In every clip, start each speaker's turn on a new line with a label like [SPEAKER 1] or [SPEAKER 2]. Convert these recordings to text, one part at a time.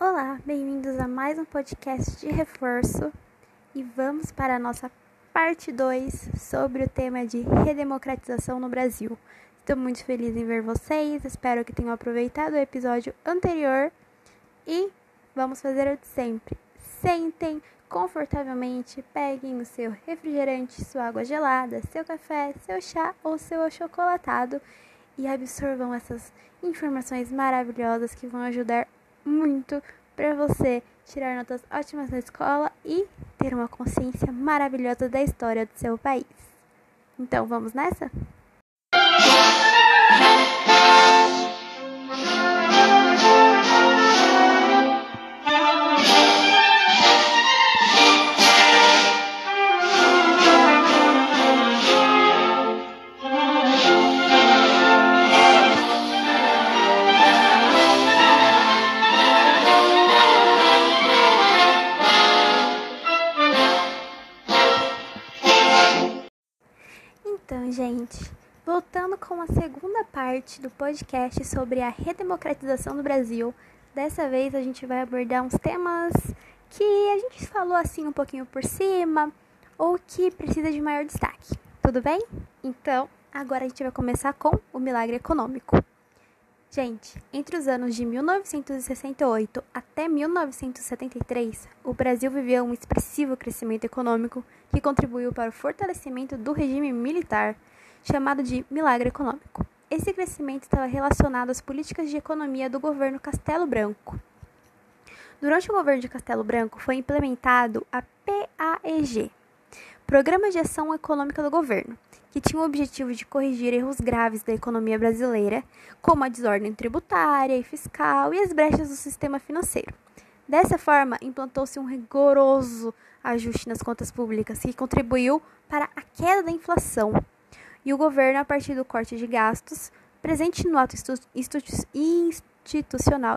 [SPEAKER 1] Olá, bem-vindos a mais um podcast de reforço e vamos para a nossa parte 2 sobre o tema de redemocratização no Brasil. Estou muito feliz em ver vocês, espero que tenham aproveitado o episódio anterior e vamos fazer o de sempre. Sentem confortavelmente, peguem o seu refrigerante, sua água gelada, seu café, seu chá ou seu achocolatado e absorvam essas informações maravilhosas que vão ajudar muito para você tirar notas ótimas na escola e ter uma consciência maravilhosa da história do seu país. Então, vamos nessa? Então, gente, voltando com a segunda parte do podcast sobre a redemocratização do Brasil, dessa vez a gente vai abordar uns temas que a gente falou assim um pouquinho por cima ou que precisa de maior destaque. Tudo bem? Então, agora a gente vai começar com o milagre econômico. Gente, entre os anos de 1968 até 1973, o Brasil viveu um expressivo crescimento econômico que contribuiu para o fortalecimento do regime militar, chamado de milagre econômico. Esse crescimento estava relacionado às políticas de economia do governo Castelo Branco. Durante o governo de Castelo Branco foi implementado a PAEG, Programa de Ação Econômica do Governo, que tinha o objetivo de corrigir erros graves da economia brasileira, como a desordem tributária e fiscal e as brechas do sistema financeiro. Dessa forma, implantou-se um rigoroso ajuste nas contas públicas, que contribuiu para a queda da inflação. E o governo, a partir do corte de gastos, presente no ato institucional,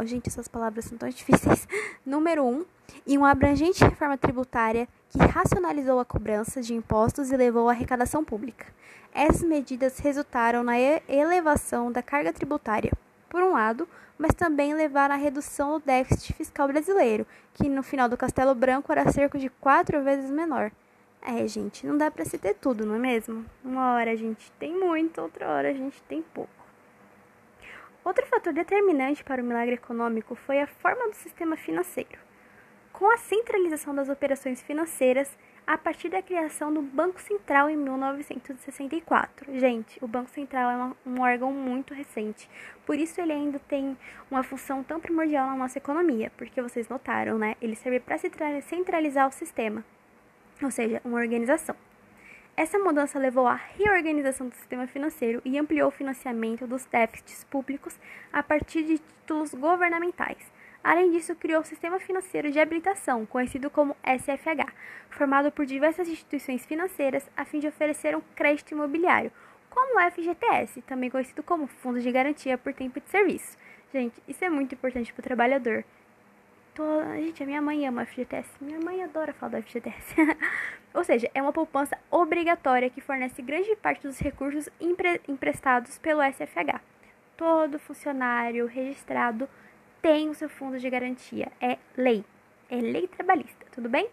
[SPEAKER 1] gente, essas palavras são tão difíceis, número 1, um, e uma abrangente reforma tributária que racionalizou a cobrança de impostos e levou à arrecadação pública. Essas medidas resultaram na elevação da carga tributária, por um lado, mas também levaram à redução do déficit fiscal brasileiro, que no final do Castelo Branco era cerca de quatro vezes menor. É, gente, não dá para se ter tudo, não é mesmo? Uma hora a gente tem muito, outra hora a gente tem pouco. Outro fator determinante para o milagre econômico foi a forma do sistema financeiro com a centralização das operações financeiras a partir da criação do Banco Central em 1964. Gente, o Banco Central é um órgão muito recente, por isso ele ainda tem uma função tão primordial na nossa economia, porque vocês notaram, né? Ele serve para centralizar o sistema, ou seja, uma organização. Essa mudança levou à reorganização do sistema financeiro e ampliou o financiamento dos déficits públicos a partir de títulos governamentais Além disso, criou o Sistema Financeiro de Habilitação, conhecido como SFH, formado por diversas instituições financeiras a fim de oferecer um crédito imobiliário, como o FGTS, também conhecido como Fundo de Garantia por Tempo de Serviço. Gente, isso é muito importante para o trabalhador. Tô... Gente, a minha mãe ama FGTS. Minha mãe adora falar do FGTS. Ou seja, é uma poupança obrigatória que fornece grande parte dos recursos empre... emprestados pelo SFH. Todo funcionário registrado tem o seu fundo de garantia. É lei. É lei trabalhista, tudo bem?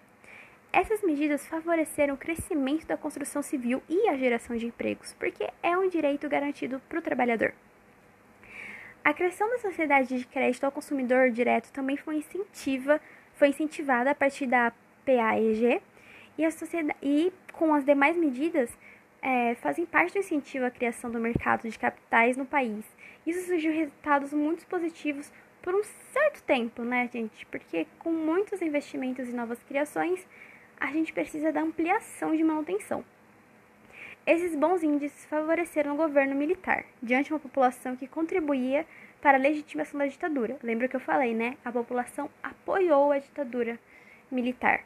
[SPEAKER 1] Essas medidas favoreceram o crescimento da construção civil e a geração de empregos, porque é um direito garantido para o trabalhador. A criação da sociedade de crédito ao consumidor direto também foi, incentiva, foi incentivada a partir da PAEG e, a sociedade, e com as demais medidas é, fazem parte do incentivo à criação do mercado de capitais no país. Isso surgiu resultados muito positivos por um certo tempo, né, gente? Porque com muitos investimentos e novas criações, a gente precisa da ampliação de manutenção. Esses bons índices favoreceram o governo militar, diante de uma população que contribuía para a legitimação da ditadura. Lembra que eu falei, né? A população apoiou a ditadura militar.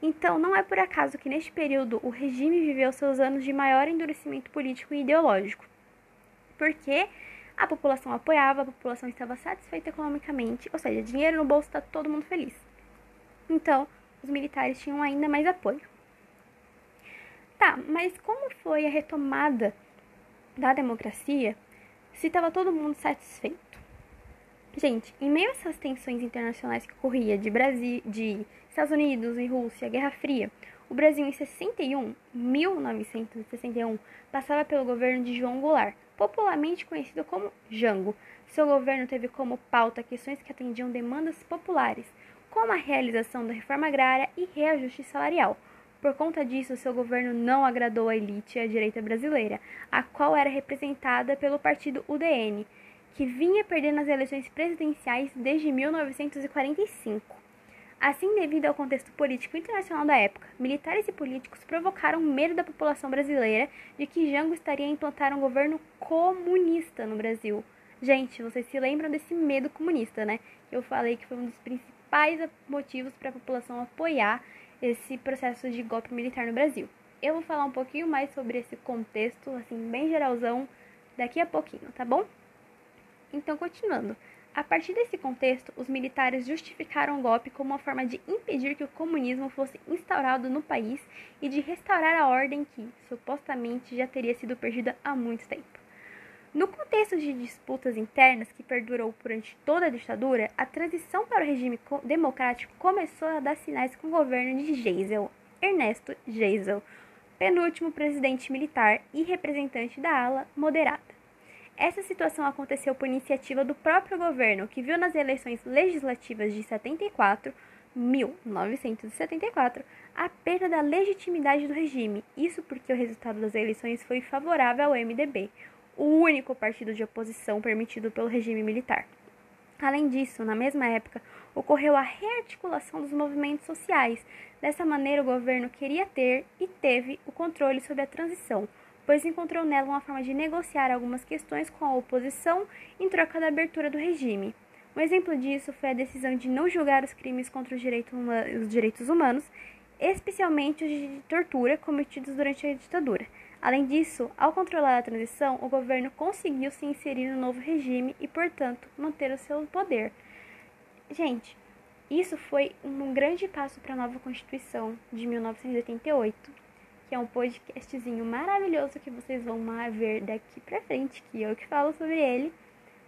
[SPEAKER 1] Então, não é por acaso que neste período o regime viveu seus anos de maior endurecimento político e ideológico. Porque a população apoiava, a população estava satisfeita economicamente, ou seja, dinheiro no bolso está todo mundo feliz. Então, os militares tinham ainda mais apoio. Tá, mas como foi a retomada da democracia se estava todo mundo satisfeito? Gente, em meio a essas tensões internacionais que ocorria de Brasil, de Estados Unidos e Rússia, Guerra Fria, o Brasil em 61, 1961, passava pelo governo de João Goulart, popularmente conhecido como Jango. Seu governo teve como pauta questões que atendiam demandas populares, como a realização da reforma agrária e reajuste salarial. Por conta disso, seu governo não agradou a elite e a direita brasileira, a qual era representada pelo partido UDN, que vinha perdendo as eleições presidenciais desde 1945. Assim, devido ao contexto político internacional da época, militares e políticos provocaram medo da população brasileira de que Jango estaria a implantar um governo comunista no Brasil. Gente, vocês se lembram desse medo comunista, né? Eu falei que foi um dos principais motivos para a população apoiar esse processo de golpe militar no Brasil. Eu vou falar um pouquinho mais sobre esse contexto, assim, bem geralzão, daqui a pouquinho, tá bom? Então, continuando. A partir desse contexto, os militares justificaram o golpe como uma forma de impedir que o comunismo fosse instaurado no país e de restaurar a ordem que, supostamente, já teria sido perdida há muito tempo. No contexto de disputas internas que perdurou durante toda a ditadura, a transição para o regime democrático começou a dar sinais com o governo de Geisel, Ernesto Geisel, penúltimo presidente militar e representante da ala moderada. Essa situação aconteceu por iniciativa do próprio governo, que viu nas eleições legislativas de 74, 1974, a perda da legitimidade do regime. Isso porque o resultado das eleições foi favorável ao MDB, o único partido de oposição permitido pelo regime militar. Além disso, na mesma época, ocorreu a rearticulação dos movimentos sociais. Dessa maneira, o governo queria ter e teve o controle sobre a transição, pois encontrou nela uma forma de negociar algumas questões com a oposição em troca da abertura do regime. Um exemplo disso foi a decisão de não julgar os crimes contra os direitos, os direitos humanos, especialmente os de tortura cometidos durante a ditadura. Além disso, ao controlar a transição, o governo conseguiu se inserir no novo regime e, portanto, manter o seu poder. Gente, isso foi um grande passo para a nova Constituição de 1988 que é um podcastzinho maravilhoso que vocês vão ver daqui pra frente, que eu que falo sobre ele.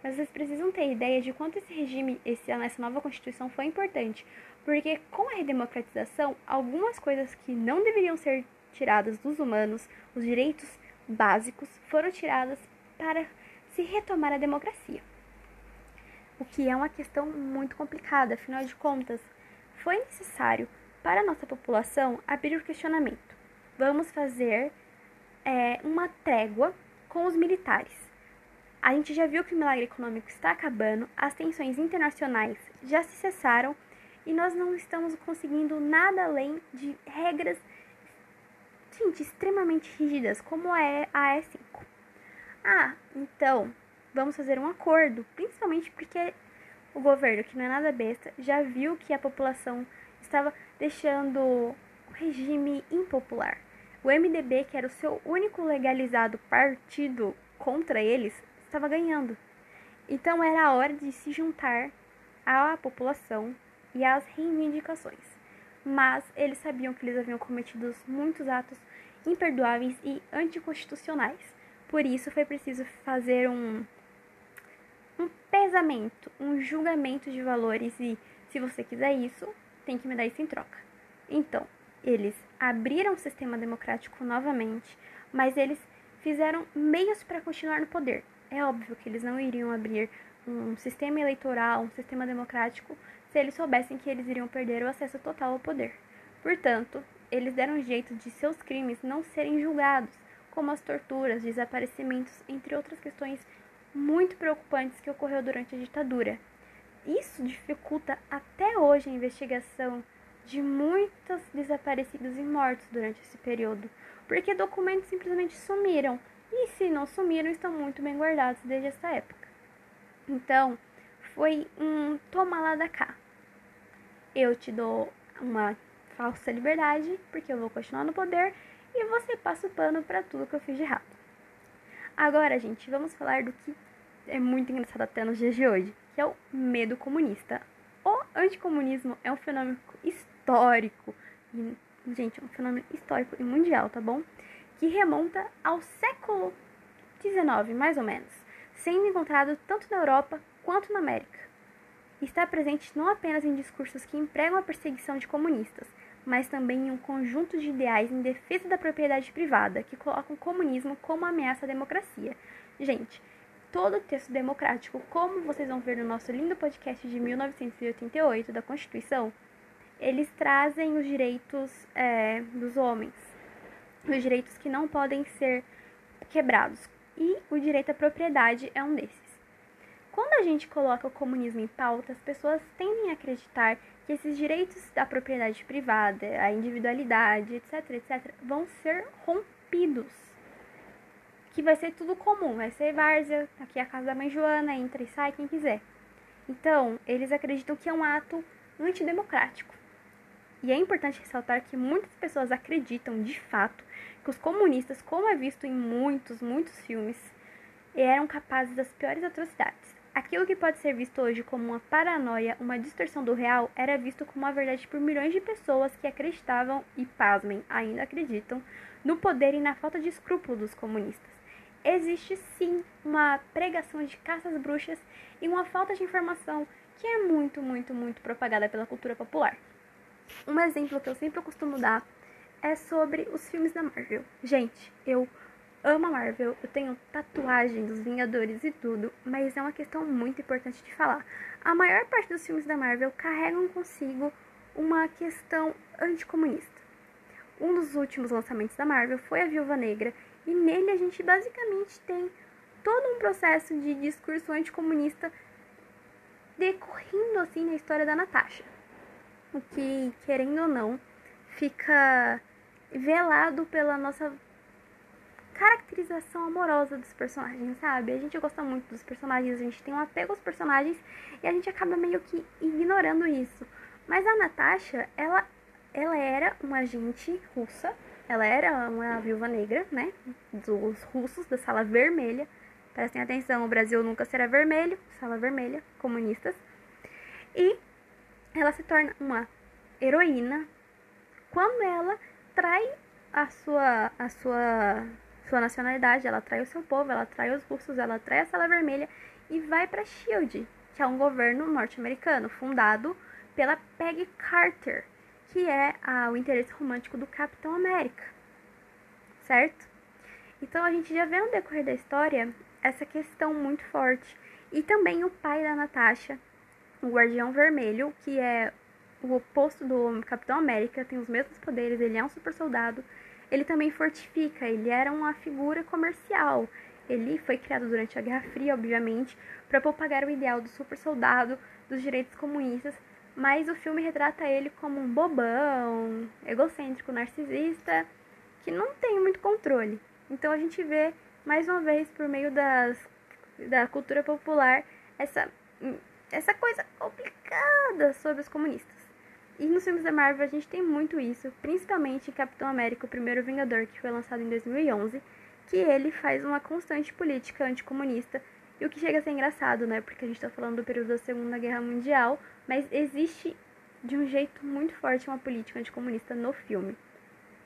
[SPEAKER 1] Mas vocês precisam ter ideia de quanto esse regime, esse, essa nova Constituição foi importante. Porque com a redemocratização, algumas coisas que não deveriam ser tiradas dos humanos, os direitos básicos, foram tiradas para se retomar a democracia. O que é uma questão muito complicada, afinal de contas, foi necessário para a nossa população abrir o questionamento vamos fazer é, uma trégua com os militares. A gente já viu que o milagre econômico está acabando, as tensões internacionais já se cessaram e nós não estamos conseguindo nada além de regras, gente, extremamente rígidas, como é a E5. Ah, então, vamos fazer um acordo, principalmente porque o governo, que não é nada besta, já viu que a população estava deixando o regime impopular. O MDB, que era o seu único legalizado partido contra eles, estava ganhando. Então era a hora de se juntar à população e às reivindicações. Mas eles sabiam que eles haviam cometido muitos atos imperdoáveis e anticonstitucionais. Por isso foi preciso fazer um, um pesamento, um julgamento de valores e se você quiser isso, tem que me dar isso em troca. Então, eles abriram o sistema democrático novamente, mas eles fizeram meios para continuar no poder. É óbvio que eles não iriam abrir um sistema eleitoral, um sistema democrático, se eles soubessem que eles iriam perder o acesso total ao poder. Portanto, eles deram jeito de seus crimes não serem julgados, como as torturas, desaparecimentos, entre outras questões muito preocupantes que ocorreu durante a ditadura. Isso dificulta até hoje a investigação de muitos desaparecidos e mortos durante esse período, porque documentos simplesmente sumiram, e se não sumiram, estão muito bem guardados desde essa época. Então, foi um toma lá da cá. Eu te dou uma falsa liberdade, porque eu vou continuar no poder, e você passa o pano para tudo que eu fiz de errado. Agora, gente, vamos falar do que é muito engraçado até nos dias de hoje, que é o medo comunista. O anticomunismo é um fenômeno histórico. E, gente, é um fenômeno histórico e mundial, tá bom? Que remonta ao século XIX, mais ou menos, sendo encontrado tanto na Europa quanto na América. está presente não apenas em discursos que empregam a perseguição de comunistas, mas também em um conjunto de ideais em defesa da propriedade privada, que colocam o comunismo como ameaça à democracia. Gente, todo o texto democrático, como vocês vão ver no nosso lindo podcast de 1988 da Constituição, eles trazem os direitos é, dos homens, os direitos que não podem ser quebrados, e o direito à propriedade é um desses. Quando a gente coloca o comunismo em pauta, as pessoas tendem a acreditar que esses direitos da propriedade privada, a individualidade, etc, etc, vão ser rompidos. Que vai ser tudo comum, vai ser várzea, aqui é a casa da mãe Joana, entra e sai quem quiser. Então, eles acreditam que é um ato antidemocrático. E é importante ressaltar que muitas pessoas acreditam, de fato, que os comunistas, como é visto em muitos, muitos filmes, eram capazes das piores atrocidades. Aquilo que pode ser visto hoje como uma paranoia, uma distorção do real, era visto como uma verdade por milhões de pessoas que acreditavam e, pasmem, ainda acreditam, no poder e na falta de escrúpulo dos comunistas. Existe sim uma pregação de caças bruxas e uma falta de informação que é muito, muito, muito propagada pela cultura popular. Um exemplo que eu sempre costumo dar é sobre os filmes da Marvel. Gente, eu amo a Marvel, eu tenho tatuagem dos Vingadores e tudo, mas é uma questão muito importante de falar. A maior parte dos filmes da Marvel carregam consigo uma questão anticomunista. Um dos últimos lançamentos da Marvel foi a Viúva Negra, e nele a gente basicamente tem todo um processo de discurso anticomunista decorrendo assim na história da Natasha o que, querendo ou não, fica velado pela nossa caracterização amorosa dos personagens, sabe? A gente gosta muito dos personagens, a gente tem um apego aos personagens e a gente acaba meio que ignorando isso. Mas a Natasha, ela, ela era uma agente russa, ela era uma viúva negra, né? Dos russos, da sala vermelha. Prestem atenção, o Brasil nunca será vermelho, sala vermelha, comunistas. E ela se torna uma heroína quando ela trai a sua a sua sua nacionalidade, ela trai o seu povo, ela trai os russos, ela trai a Sala Vermelha e vai para Shield, que é um governo norte-americano fundado pela Peggy Carter, que é a, o interesse romântico do Capitão América. Certo? Então a gente já vê no decorrer da história essa questão muito forte. E também o pai da Natasha, o Guardião Vermelho, que é o oposto do Capitão América, tem os mesmos poderes, ele é um super soldado. Ele também fortifica, ele era uma figura comercial. Ele foi criado durante a Guerra Fria, obviamente, para propagar o ideal do super soldado, dos direitos comunistas, mas o filme retrata ele como um bobão, egocêntrico, narcisista, que não tem muito controle. Então a gente vê, mais uma vez, por meio das, da cultura popular, essa essa coisa complicada sobre os comunistas. E nos filmes da Marvel a gente tem muito isso, principalmente em Capitão América, o primeiro Vingador, que foi lançado em 2011, que ele faz uma constante política anticomunista, e o que chega a ser engraçado, né? Porque a gente tá falando do período da Segunda Guerra Mundial, mas existe de um jeito muito forte uma política anticomunista no filme.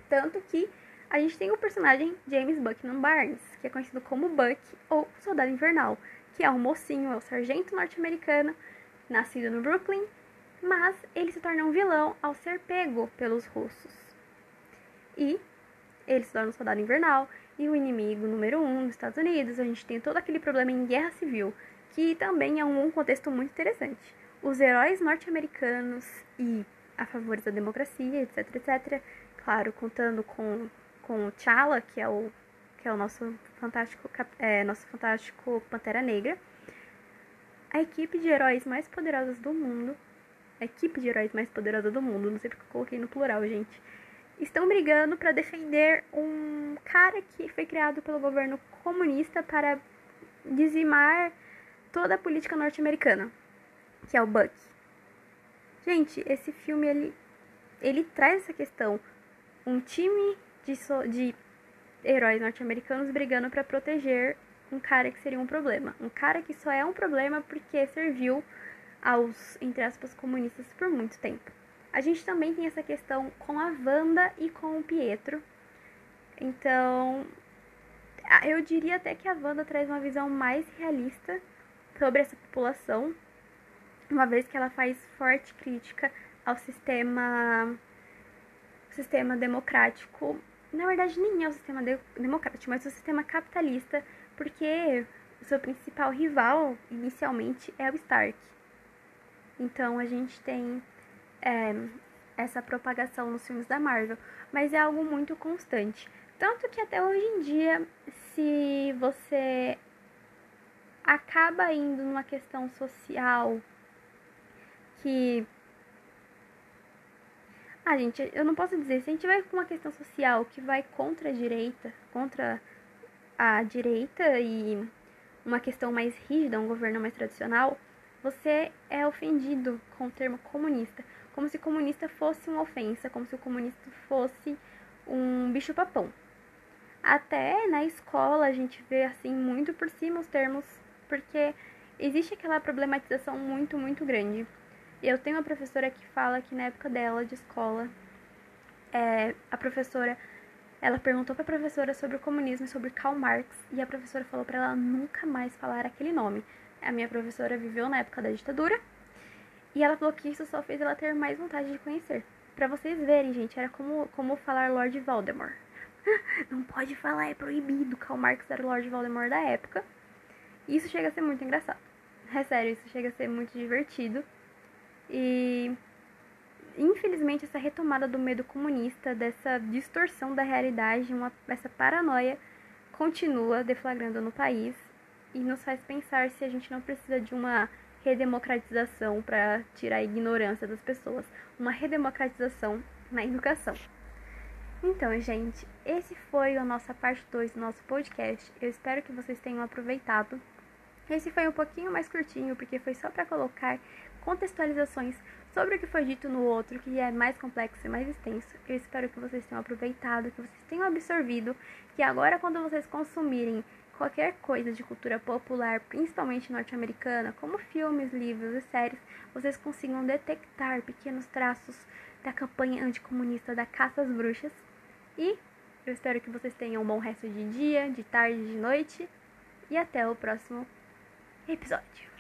[SPEAKER 1] Tanto que a gente tem o personagem James Buckman Barnes, que é conhecido como Buck ou Soldado Invernal, que é um mocinho, é o sargento norte-americano, nascido no Brooklyn, mas ele se torna um vilão ao ser pego pelos russos. E ele se torna um soldado invernal e o inimigo número um dos Estados Unidos. A gente tem todo aquele problema em guerra civil, que também é um contexto muito interessante. Os heróis norte-americanos e a favor da democracia, etc, etc. Claro, contando com, com o T'Challa, que é o que é o nosso fantástico, é, nosso fantástico Pantera Negra. A equipe de heróis mais poderosas do mundo, a equipe de heróis mais poderosa do mundo, não sei porque eu coloquei no plural, gente, estão brigando para defender um cara que foi criado pelo governo comunista para dizimar toda a política norte-americana, que é o Buck. Gente, esse filme ele ele traz essa questão, um time de, so, de heróis norte-americanos brigando para proteger um cara que seria um problema. Um cara que só é um problema porque serviu aos, entre aspas, comunistas por muito tempo. A gente também tem essa questão com a Wanda e com o Pietro. Então, eu diria até que a Wanda traz uma visão mais realista sobre essa população. uma vez que ela faz forte crítica ao sistema sistema democrático. Na verdade, nem é o sistema de, democrático, mas o sistema capitalista, porque o seu principal rival, inicialmente, é o Stark. Então, a gente tem é, essa propagação nos filmes da Marvel, mas é algo muito constante. Tanto que até hoje em dia, se você acaba indo numa questão social que. Ah, gente, eu não posso dizer. Se a gente vai com uma questão social que vai contra a direita, contra a direita e uma questão mais rígida, um governo mais tradicional, você é ofendido com o termo comunista. Como se comunista fosse uma ofensa, como se o comunista fosse um bicho-papão. Até na escola a gente vê assim muito por cima os termos, porque existe aquela problematização muito, muito grande. Eu tenho uma professora que fala que na época dela de escola, é, a professora, ela perguntou para a professora sobre o comunismo sobre Karl Marx e a professora falou para ela nunca mais falar aquele nome. A minha professora viveu na época da ditadura e ela falou que isso só fez ela ter mais vontade de conhecer. Para vocês verem, gente, era como, como falar Lord Voldemort. Não pode falar, é proibido. Karl Marx era o Lord Voldemort da época. E isso chega a ser muito engraçado. É sério, isso chega a ser muito divertido. E infelizmente essa retomada do medo comunista, dessa distorção da realidade, uma, essa paranoia continua deflagrando no país e nos faz pensar se a gente não precisa de uma redemocratização para tirar a ignorância das pessoas, uma redemocratização na educação. Então, gente, esse foi a nossa parte 2 do nosso podcast. Eu espero que vocês tenham aproveitado. Esse foi um pouquinho mais curtinho, porque foi só para colocar contextualizações sobre o que foi dito no outro, que é mais complexo e mais extenso. Eu espero que vocês tenham aproveitado, que vocês tenham absorvido, que agora quando vocês consumirem qualquer coisa de cultura popular, principalmente norte-americana, como filmes, livros e séries, vocês consigam detectar pequenos traços da campanha anticomunista da caça às bruxas. E eu espero que vocês tenham um bom resto de dia, de tarde, de noite e até o próximo episódio.